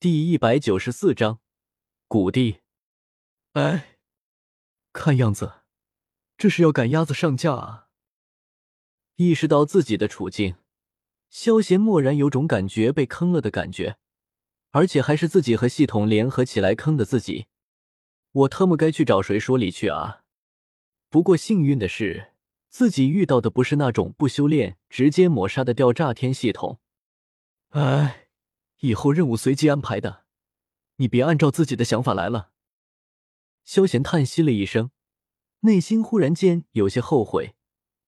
第一百九十四章，谷地。哎，看样子这是要赶鸭子上架啊！意识到自己的处境，萧贤蓦然有种感觉被坑了的感觉，而且还是自己和系统联合起来坑的自己。我特么该去找谁说理去啊？不过幸运的是，自己遇到的不是那种不修炼直接抹杀的掉炸天系统。哎。以后任务随机安排的，你别按照自己的想法来了。萧贤叹息了一声，内心忽然间有些后悔，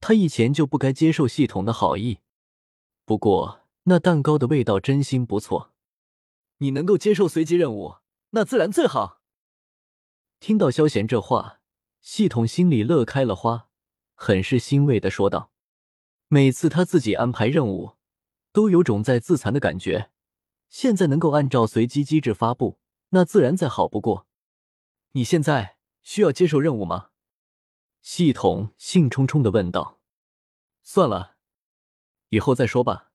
他以前就不该接受系统的好意。不过那蛋糕的味道真心不错，你能够接受随机任务，那自然最好。听到萧贤这话，系统心里乐开了花，很是欣慰的说道：“每次他自己安排任务，都有种在自残的感觉。”现在能够按照随机机制发布，那自然再好不过。你现在需要接受任务吗？系统兴冲冲的问道。算了，以后再说吧。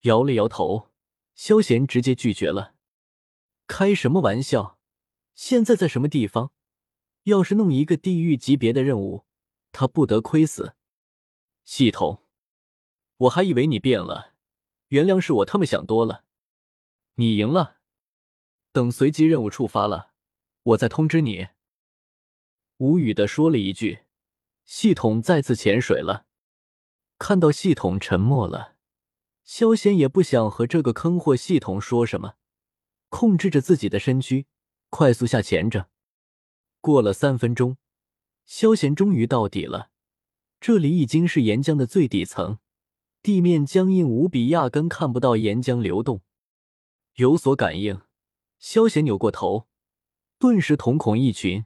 摇了摇头，萧贤直接拒绝了。开什么玩笑？现在在什么地方？要是弄一个地狱级别的任务，他不得亏死。系统，我还以为你变了，原谅是我他妈想多了。你赢了，等随机任务触发了，我再通知你。无语的说了一句，系统再次潜水了。看到系统沉默了，萧贤也不想和这个坑货系统说什么，控制着自己的身躯，快速下潜着。过了三分钟，萧贤终于到底了。这里已经是岩浆的最底层，地面僵硬无比，压根看不到岩浆流动。有所感应，萧贤扭过头，顿时瞳孔一群，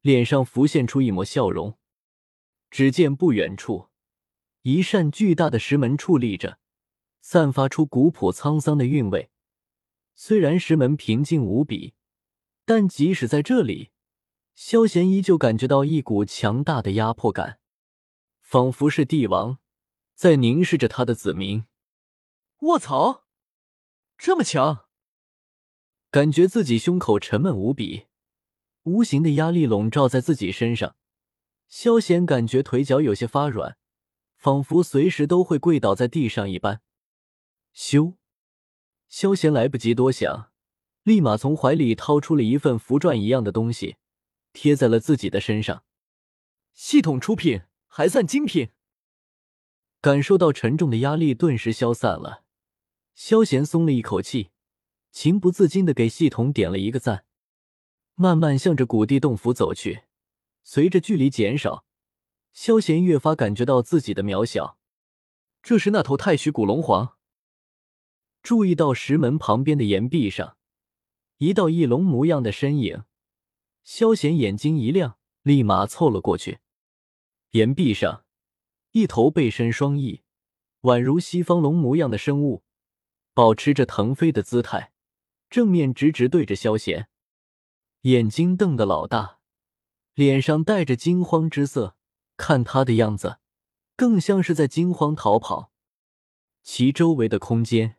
脸上浮现出一抹笑容。只见不远处，一扇巨大的石门矗立着，散发出古朴沧桑的韵味。虽然石门平静无比，但即使在这里，萧贤依旧感觉到一股强大的压迫感，仿佛是帝王在凝视着他的子民。卧槽！这么强，感觉自己胸口沉闷无比，无形的压力笼罩在自己身上。萧贤感觉腿脚有些发软，仿佛随时都会跪倒在地上一般。咻！萧贤来不及多想，立马从怀里掏出了一份符篆一样的东西，贴在了自己的身上。系统出品，还算精品。感受到沉重的压力顿时消散了。萧贤松了一口气，情不自禁的给系统点了一个赞，慢慢向着古地洞府走去。随着距离减少，萧贤越发感觉到自己的渺小。这时那头太虚古龙皇。注意到石门旁边的岩壁上，一道翼龙模样的身影，萧贤眼睛一亮，立马凑了过去。岩壁上，一头背身双翼，宛如西方龙模样的生物。保持着腾飞的姿态，正面直直对着萧贤，眼睛瞪得老大，脸上带着惊慌之色。看他的样子，更像是在惊慌逃跑。其周围的空间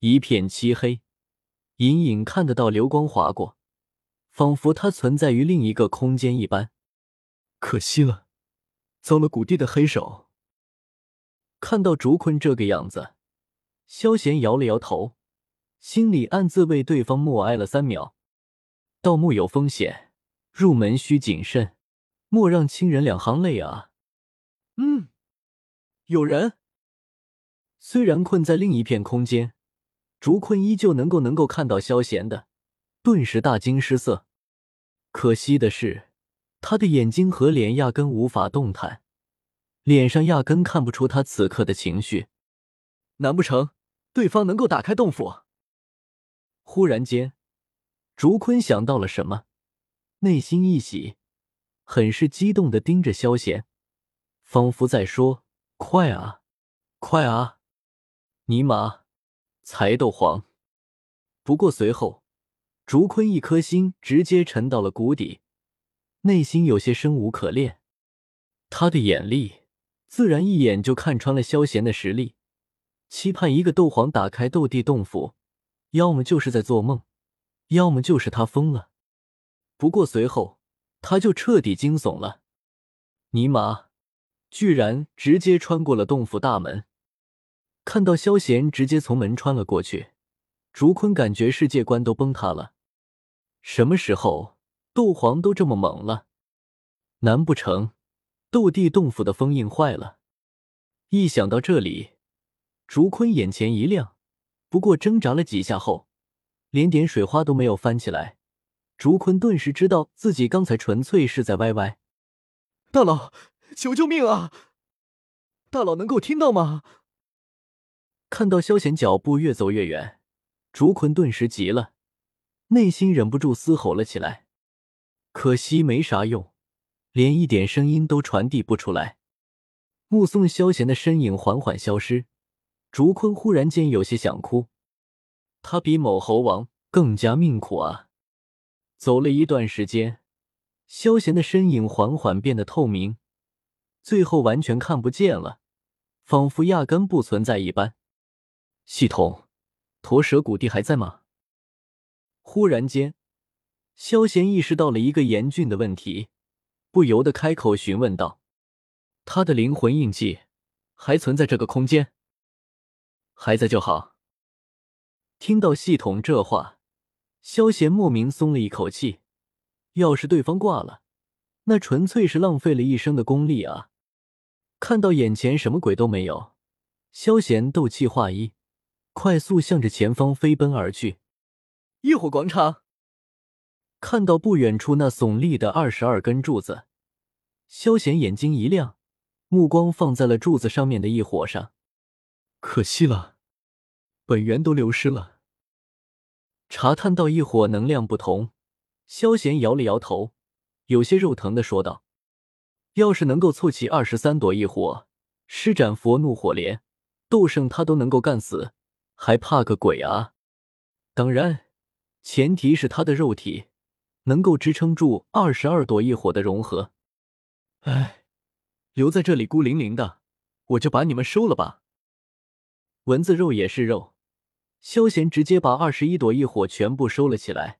一片漆黑，隐隐看得到流光划过，仿佛他存在于另一个空间一般。可惜了，遭了谷地的黑手。看到竹坤这个样子。萧贤摇了摇头，心里暗自为对方默哀了三秒。盗墓有风险，入门需谨慎，莫让亲人两行泪啊！嗯，有人。虽然困在另一片空间，竹坤依旧能够能够看到萧贤的，顿时大惊失色。可惜的是，他的眼睛和脸压根无法动弹，脸上压根看不出他此刻的情绪。难不成？对方能够打开洞府。忽然间，竹坤想到了什么，内心一喜，很是激动的盯着萧贤，仿佛在说：“快啊，快啊！”尼玛，才斗皇！不过随后，竹坤一颗心直接沉到了谷底，内心有些生无可恋。他的眼力自然一眼就看穿了萧贤的实力。期盼一个斗皇打开斗帝洞府，要么就是在做梦，要么就是他疯了。不过随后他就彻底惊悚了，尼玛，居然直接穿过了洞府大门！看到萧贤直接从门穿了过去，竹坤感觉世界观都崩塌了。什么时候斗皇都这么猛了？难不成斗帝洞府的封印坏了？一想到这里，竹坤眼前一亮。不过挣扎了几下后，连点水花都没有翻起来。竹坤顿时知道自己刚才纯粹是在歪歪。大佬，求救命啊！大佬能够听到吗？看到萧贤脚步越走越远，竹坤顿时急了，内心忍不住嘶吼了起来。可惜没啥用，连一点声音都传递不出来。目送萧贤的身影缓缓消失。竹坤忽然间有些想哭，他比某猴王更加命苦啊！走了一段时间，萧贤的身影缓缓变得透明，最后完全看不见了，仿佛压根不存在一般。系统，驼蛇谷地还在吗？忽然间，萧贤意识到了一个严峻的问题，不由得开口询问道：“他的灵魂印记还存在这个空间？”还在就好。听到系统这话，萧贤莫名松了一口气。要是对方挂了，那纯粹是浪费了一生的功力啊！看到眼前什么鬼都没有，萧贤斗气化一，快速向着前方飞奔而去。异火广场，看到不远处那耸立的二十二根柱子，萧贤眼睛一亮，目光放在了柱子上面的异火上。可惜了，本源都流失了。查探到异火能量不同，萧贤摇了摇头，有些肉疼的说道：“要是能够凑齐二十三朵异火，施展佛怒火莲，斗圣他都能够干死，还怕个鬼啊！当然，前提是他的肉体能够支撑住二十二朵异火的融合。哎，留在这里孤零零的，我就把你们收了吧。”蚊子肉也是肉，萧贤直接把二十一朵异火全部收了起来，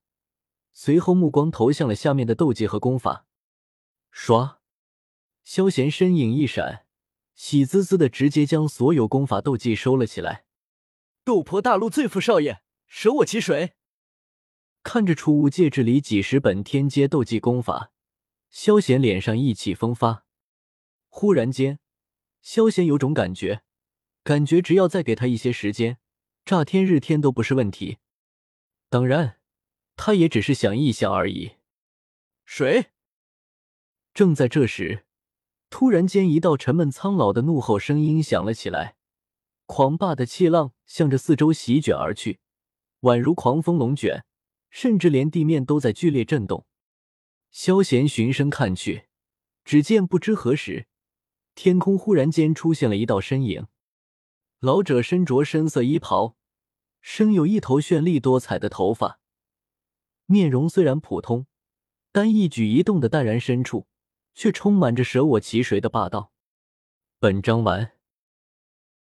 随后目光投向了下面的斗技和功法。唰，萧贤身影一闪，喜滋滋的直接将所有功法斗技收了起来。斗破大陆最富少爷，舍我其谁？看着储物戒指里几十本天阶斗技功法，萧贤脸上意气风发。忽然间，萧贤有种感觉。感觉只要再给他一些时间，炸天日天都不是问题。当然，他也只是想一想而已。谁？正在这时，突然间一道沉闷苍老的怒吼声音响了起来，狂霸的气浪向着四周席卷而去，宛如狂风龙卷，甚至连地面都在剧烈震动。萧贤循声看去，只见不知何时，天空忽然间出现了一道身影。老者身着深色衣袍，生有一头绚丽多彩的头发，面容虽然普通，但一举一动的淡然深处，却充满着舍我其谁的霸道。本章完。